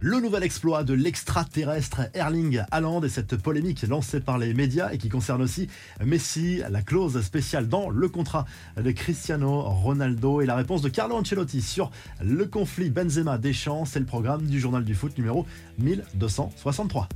Le nouvel exploit de l'extraterrestre Erling Haaland et cette polémique lancée par les médias et qui concerne aussi Messi, la clause spéciale dans le contrat de Cristiano Ronaldo et la réponse de Carlo Ancelotti sur le conflit Benzema-Deschamps, c'est le programme du journal du foot numéro 1263.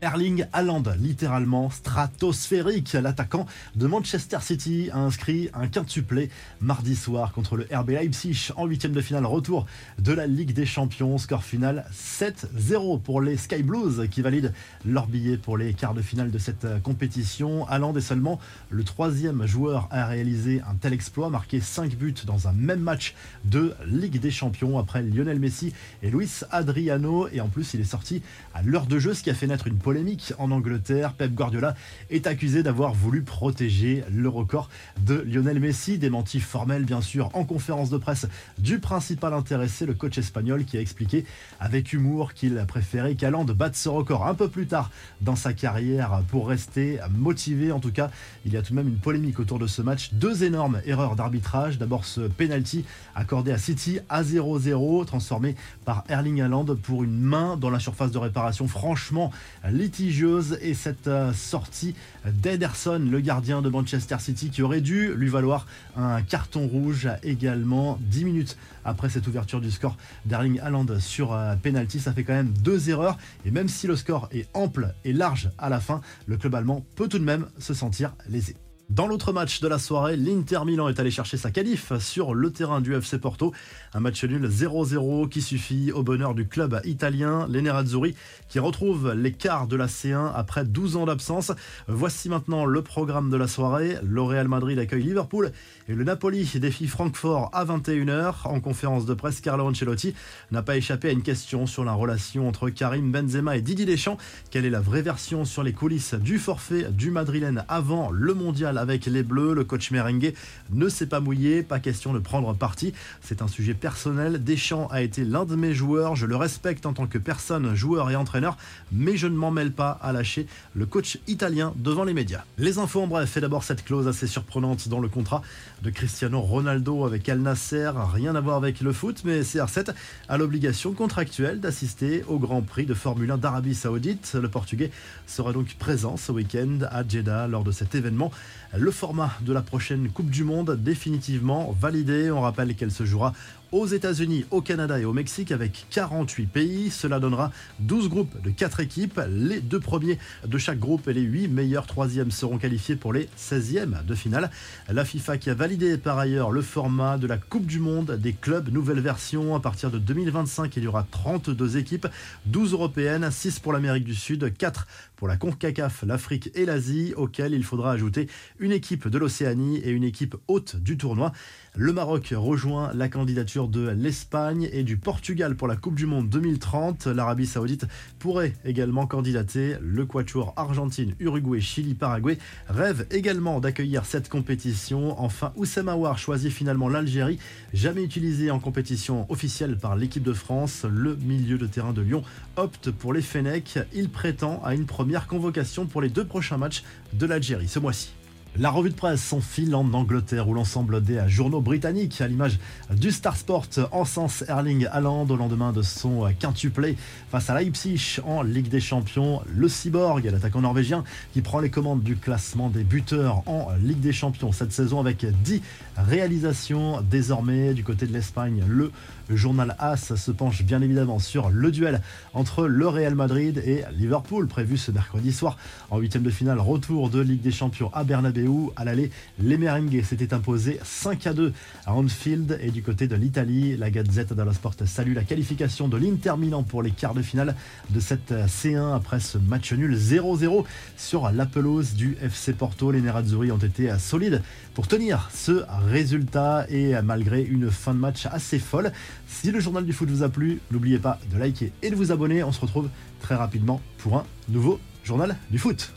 Erling Haaland, littéralement stratosphérique. L'attaquant de Manchester City a inscrit un quintuplé mardi soir contre le RB Leipzig en huitième de finale retour de la Ligue des Champions. Score final 7-0 pour les Sky Blues qui valident leur billet pour les quarts de finale de cette compétition. Haaland est seulement le troisième joueur à réaliser un tel exploit, marqué 5 buts dans un même match de Ligue des Champions après Lionel Messi et Luis Adriano. Et en plus, il est sorti à l'heure de jeu, ce qui a fait naître une polémique en Angleterre. Pep Guardiola est accusé d'avoir voulu protéger le record de Lionel Messi. Démenti formel, bien sûr, en conférence de presse du principal intéressé, le coach espagnol, qui a expliqué avec humour qu'il préférait qu'Aland batte ce record un peu plus tard dans sa carrière pour rester motivé. En tout cas, il y a tout de même une polémique autour de ce match. Deux énormes erreurs d'arbitrage. D'abord, ce penalty accordé à City à 0-0, transformé par Erling Haaland pour une main dans la surface de réparation. Franchement, litigieuse et cette euh, sortie d'Ederson, le gardien de Manchester City, qui aurait dû lui valoir un carton rouge également 10 minutes après cette ouverture du score d'Erling Haaland sur euh, penalty. Ça fait quand même deux erreurs et même si le score est ample et large à la fin, le club allemand peut tout de même se sentir lésé. Dans l'autre match de la soirée, l'Inter Milan est allé chercher sa qualif sur le terrain du FC Porto. Un match nul 0-0 qui suffit au bonheur du club italien, les Nerazzurri, qui retrouve les quarts de la C1 après 12 ans d'absence. Voici maintenant le programme de la soirée. Le Real Madrid accueille Liverpool et le Napoli défie Francfort à 21h. En conférence de presse, Carlo Ancelotti n'a pas échappé à une question sur la relation entre Karim Benzema et Didier Deschamps. Quelle est la vraie version sur les coulisses du forfait du Madrilène avant le mondial avec les Bleus. Le coach merengue ne s'est pas mouillé, pas question de prendre parti. C'est un sujet personnel. Deschamps a été l'un de mes joueurs. Je le respecte en tant que personne, joueur et entraîneur, mais je ne m'en mêle pas à lâcher le coach italien devant les médias. Les infos en bref, et d'abord cette clause assez surprenante dans le contrat de Cristiano Ronaldo avec Al Nasser. Rien à voir avec le foot, mais CR7 a l'obligation contractuelle d'assister au Grand Prix de Formule 1 d'Arabie Saoudite. Le Portugais sera donc présent ce week-end à Jeddah lors de cet événement. Le format de la prochaine Coupe du Monde définitivement validé. On rappelle qu'elle se jouera aux États-Unis, au Canada et au Mexique avec 48 pays. Cela donnera 12 groupes de 4 équipes. Les deux premiers de chaque groupe et les 8 meilleurs troisièmes seront qualifiés pour les 16e de finale. La FIFA qui a validé par ailleurs le format de la Coupe du Monde des clubs, nouvelle version. À partir de 2025, il y aura 32 équipes, 12 européennes, 6 pour l'Amérique du Sud, 4 pour la CONCACAF, l'Afrique et l'Asie, auquel il faudra ajouter une équipe de l'Océanie et une équipe haute du tournoi. Le Maroc rejoint la candidature de l'Espagne et du Portugal pour la Coupe du Monde 2030. L'Arabie Saoudite pourrait également candidater. Le Quatuor Argentine, Uruguay, Chili, Paraguay rêve également d'accueillir cette compétition. Enfin, Oussama War choisit finalement l'Algérie, jamais utilisé en compétition officielle par l'équipe de France. Le milieu de terrain de Lyon opte pour les Fennecs. Il prétend à une première première convocation pour les deux prochains matchs de l'Algérie ce mois-ci. La revue de presse s'enfile en Angleterre où l'ensemble des journaux britanniques, à l'image du Star Sport, sens Erling Haaland au lendemain de son quintuplé face à Leipzig en Ligue des Champions. Le Cyborg, l'attaquant norvégien, qui prend les commandes du classement des buteurs en Ligue des Champions cette saison avec 10 réalisations désormais du côté de l'Espagne. Le journal AS se penche bien évidemment sur le duel entre le Real Madrid et Liverpool prévu ce mercredi soir en huitième de finale. Retour de Ligue des Champions à Bernabeu. À l'aller, les Merengues s'étaient imposés 5 à 2 à Anfield. Et du côté de l'Italie, la Gazette dello Sport salue la qualification de l'Inter Milan pour les quarts de finale de cette C1 après ce match nul 0-0 sur la du FC Porto. Les Nerazzurri ont été solides pour tenir ce résultat et malgré une fin de match assez folle. Si le journal du foot vous a plu, n'oubliez pas de liker et de vous abonner. On se retrouve très rapidement pour un nouveau journal du foot.